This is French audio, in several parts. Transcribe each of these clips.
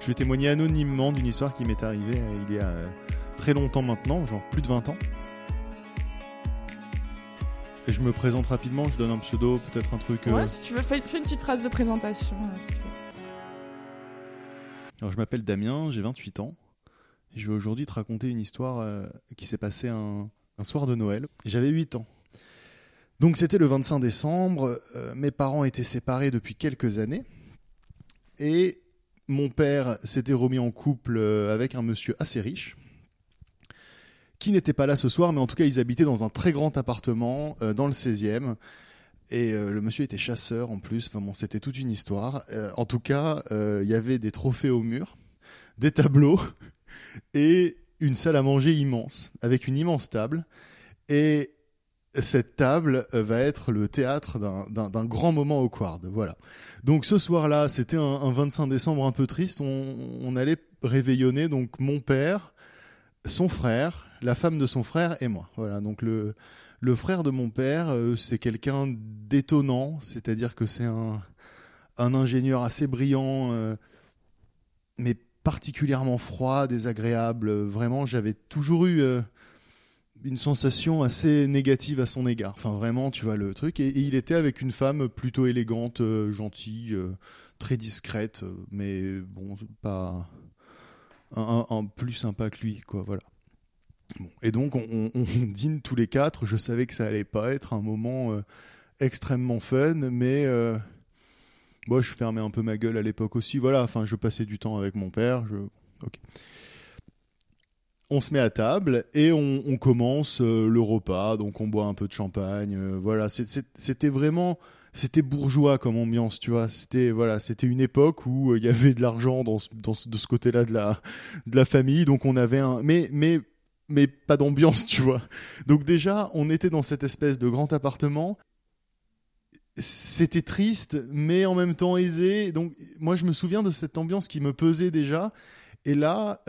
Je vais témoigner anonymement d'une histoire qui m'est arrivée euh, il y a euh, très longtemps maintenant, genre plus de 20 ans. Et je me présente rapidement, je donne un pseudo, peut-être un truc... euh, Ouais, si tu veux, fais, fais une petite phrase de présentation. si tu veux. Alors je m'appelle Damien, j'ai 28 ans. Je vais aujourd'hui te raconter une histoire euh, qui s'est passée un, un soir de Noël. J'avais 8 ans. Donc c'était le 25 décembre, euh, mes parents étaient séparés depuis quelques années. Et mon père s'était remis en couple euh, avec un monsieur assez riche, qui n'était pas là ce soir, mais en tout cas ils habitaient dans un très grand appartement euh, dans le 16e. Et euh, le monsieur était chasseur en plus, c'était toute une histoire. En tout cas, il y avait des trophées au mur, des tableaux et une salle à manger immense, avec une immense table. Et cette table euh, va être le théâtre d'un- grand moment au quad. Voilà. Donc ce soir-là, c'était un, un 25 décembre un peu triste. On, allait réveillonner donc mon père, son frère, la femme de son frère et moi. Voilà. Donc le frère de mon père, euh, c'est quelqu'un d'étonnant, c'est-à-dire que c'est un, ingénieur assez brillant, euh, mais particulièrement froid, désagréable. Vraiment, j'avais toujours eu une sensation assez négative à son égard. Enfin, vraiment, tu vois le truc. Et, il était avec une femme plutôt élégante, euh, gentille, euh, très discrète, euh, mais bon, pas un, un- plus sympa que lui, quoi. Voilà. Bon. Et donc, on, dîne tous les quatre. Je savais que ça allait pas être un moment extrêmement fun, mais moi, je fermais un peu ma gueule à l'époque aussi. Voilà, enfin, je passais du temps avec mon père. On se met à table et on, commence euh, le repas. Donc, on boit un peu de champagne. euh, voilà, c'était vraiment. C'était bourgeois comme ambiance, tu vois. C'était voilà, c'était une époque où euh, il y avait de l'argent dans, de ce côté-là de la de la famille, donc on avait un mais mais mais pas d'ambiance, tu vois. Donc déjà, on était dans cette espèce de grand appartement. C'était triste, mais en même temps aisé. Donc moi, je me souviens de cette ambiance qui me pesait déjà. Et là,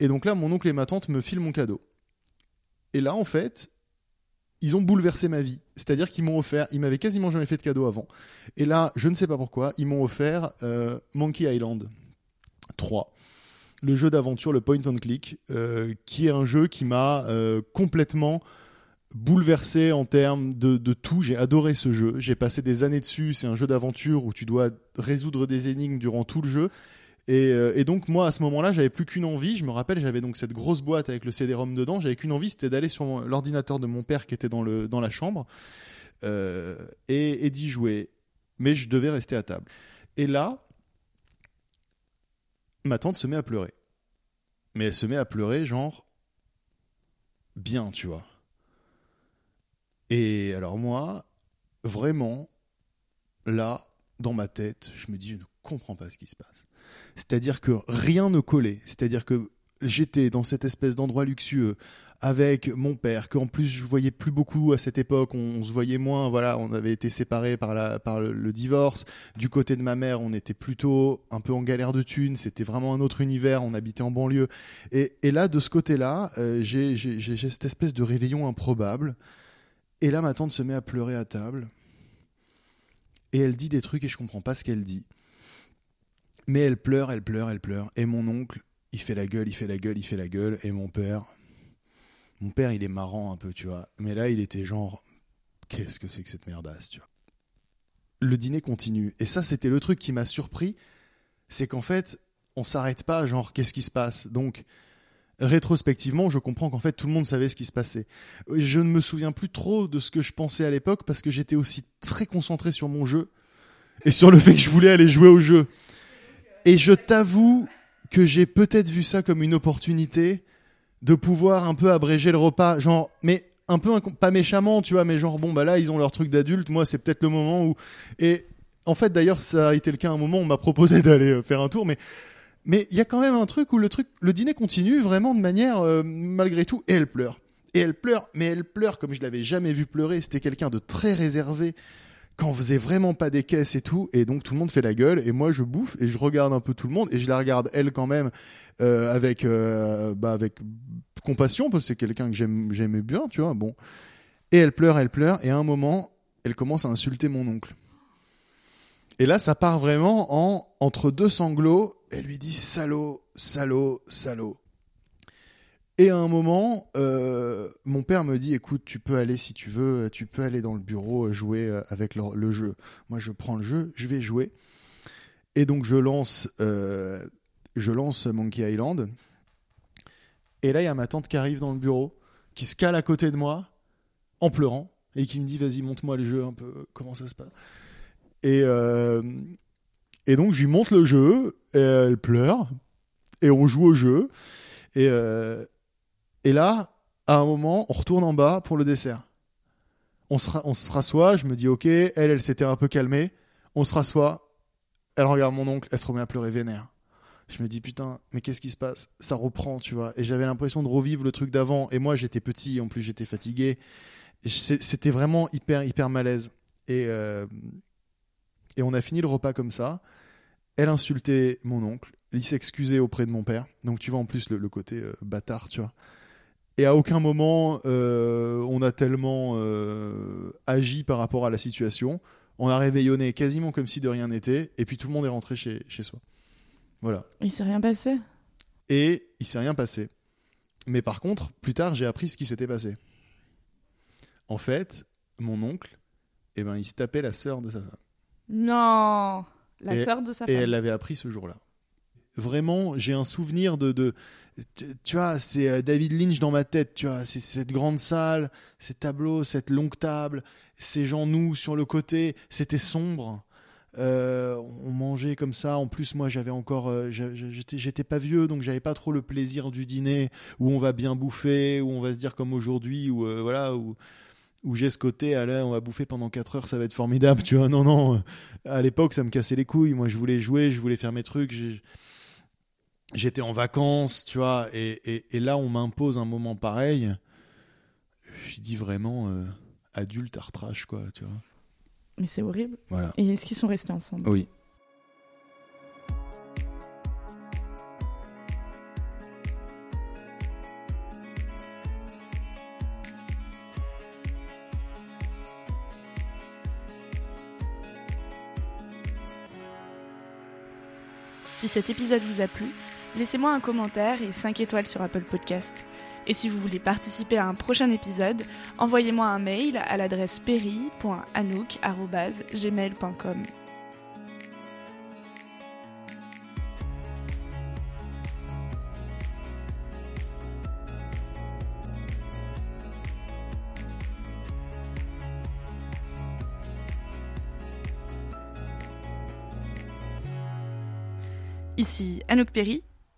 et donc là, mon oncle et ma tante me filent mon cadeau. Et là, en fait, ils ont bouleversé ma vie. C'est-à-dire qu'ils m'ont offert, ils m'avaient quasiment jamais fait de cadeau avant. Et là, je ne sais pas pourquoi, ils m'ont offert euh, Monkey Island 3 le jeu d'aventure, le point and click, euh, qui est un jeu qui m'a euh, complètement bouleversé en termes de, de tout. J'ai adoré ce jeu. J'ai passé des années dessus. C'est un jeu d'aventure où tu dois résoudre des énigmes durant tout le jeu. Et, euh, et donc moi à ce moment-là, j'avais plus qu'une envie. Je me rappelle, j'avais donc cette grosse boîte avec le CD-ROM dedans. J'avais qu'une envie, c'était d'aller sur l'ordinateur de mon père qui était dans le dans la chambre euh, et, et d'y jouer. Mais je devais rester à table. Et là, ma tante se met à pleurer. Mais elle se met à pleurer, genre, bien, tu vois. Et alors moi, vraiment, là, dans ma tête, je me dis, je comprends pas ce qui se passe. C'est-à-dire que rien ne collait. C'est-à-dire que j'étais dans cette espèce d'endroit luxueux avec mon père, qu'en plus je voyais plus beaucoup à cette époque, on, se voyait moins, voilà, on avait été séparés par, le, divorce. Du côté de ma mère, on était plutôt un peu en galère de thunes, c'était vraiment un autre univers, on habitait en banlieue. Et, là, de ce côté-là, euh, j'ai cette espèce de réveillon improbable. Et là, ma tante se met à pleurer à table. Et elle dit des trucs et je comprends pas ce qu'elle dit. Mais elle pleure, elle pleure, elle pleure. Et mon oncle, il fait la gueule, il fait la gueule, il fait la gueule. Et mon père, mon père, il est marrant un peu, tu vois. Mais là, il était genre, qu'est-ce que c'est que cette merdasse, tu vois. Le dîner continue. Et ça, c'était le truc qui m'a surpris. C'est qu'en fait, on s'arrête pas, genre, qu'est-ce qui se passe Donc, rétrospectivement, je comprends qu'en fait, tout le monde savait ce qui se passait. Je ne me souviens plus trop de ce que je pensais à l'époque parce que j'étais aussi très concentré sur mon jeu et sur le fait que je voulais aller jouer au jeu. Et je t'avoue que j'ai peut-être vu ça comme une opportunité de pouvoir un peu abréger le repas. Genre, mais un peu pas méchamment, tu vois, mais genre bon bah là ils ont leur truc d'adulte, moi c'est peut-être le moment où et en fait d'ailleurs ça a été le cas à un moment on m'a proposé d'aller euh, faire un tour, mais mais il y a quand même un truc où le truc, le dîner continue vraiment de manière euh, malgré tout et elle pleure et elle pleure, mais elle pleure comme je l'avais jamais vu pleurer. C'était quelqu'un de très réservé quand on faisait vraiment pas des caisses et tout, et donc tout le monde fait la gueule, et moi je bouffe et je regarde un peu tout le monde, et je la regarde elle quand même euh, avec euh, bah avec compassion parce que c'est quelqu'un que j'aimais bien, tu vois. Bon, et elle pleure, elle pleure, et à un moment elle commence à insulter mon oncle. Et là ça part vraiment en entre deux sanglots, elle lui dit salaud, salaud, salaud. Et à un moment, euh, mon père me dit écoute, tu peux aller si tu veux, tu peux aller dans le bureau euh, jouer euh, avec le, jeu. Moi, je prends le jeu, je vais jouer. Et donc, je lance, je lance Monkey Island. Et là, il y a ma tante qui arrive dans le bureau, qui se cale à côté de moi, en pleurant, et qui me dit vas-y, montre-moi le jeu un peu, comment ça se passe. Et, donc, je lui montre le jeu, et elle pleure, et on joue au jeu. Et, et là, à un moment, on retourne en bas pour le dessert. On se, on rassoit, je me dis ok, elle, elle s'était un peu calmée. On se rassoit, elle regarde mon oncle, elle se remet à pleurer vénère. Je me dis putain, mais qu'est-ce qui se passe? Ça reprend, tu vois. Et j'avais l'impression de revivre le truc d'avant. Et moi, j'étais petit, en plus j'étais fatigué. C'était vraiment hyper, hyper malaise. Et, euh, et on a fini le repas comme ça. Elle insultait mon oncle, il s'excusait auprès de mon père. Donc tu vois en plus le, le côté euh, bâtard, tu vois. Et à aucun moment euh, on a tellement euh, agi par rapport à la situation. On a réveillonné quasiment comme si de rien n'était. Et puis tout le monde est rentré chez, chez soi. Voilà. Il s'est rien passé? Et il s'est rien passé. Mais par contre, plus tard, j'ai appris ce qui s'était passé. En fait, mon oncle, eh ben, il se tapait la sœur de sa femme. Non La Et- sœur de sa Et femme. elle l'avait appris ce jour-là. Vraiment, j'ai un souvenir de, de tu, vois, c'est euh, David Lynch dans ma tête, tu vois, c'est cette grande salle, ces tableaux, cette longue table, ces gens nus sur le côté, c'était sombre. Euh, on mangeait comme ça. En plus, moi, j'avais encore, euh, j'étais, pas vieux, donc j'avais pas trop le plaisir du dîner où on va bien bouffer, où on va se dire comme aujourd'hui, où euh, voilà, où où j'ai ce côté, allez, on va bouffer pendant 4 heures, ça va être formidable, tu vois. Non, non, à l'époque, ça me cassait les couilles. Moi, je voulais jouer, je voulais faire mes trucs. J'étais en vacances, tu vois. Et, et, et là, on m'impose un moment pareil. Je dis vraiment euh, adulte, artrache, quoi, tu vois. Mais c'est horrible. Voilà. Et est-ce qu'ils sont restés ensemble? Oui. Si cet épisode vous a plu, laissez-moi un commentaire et 5 étoiles sur Apple Podcast. Et si vous voulez participer à un prochain épisode, envoyez-moi un mail à l'adresse perry.anouk.gmail.com. Ici Anouk Perry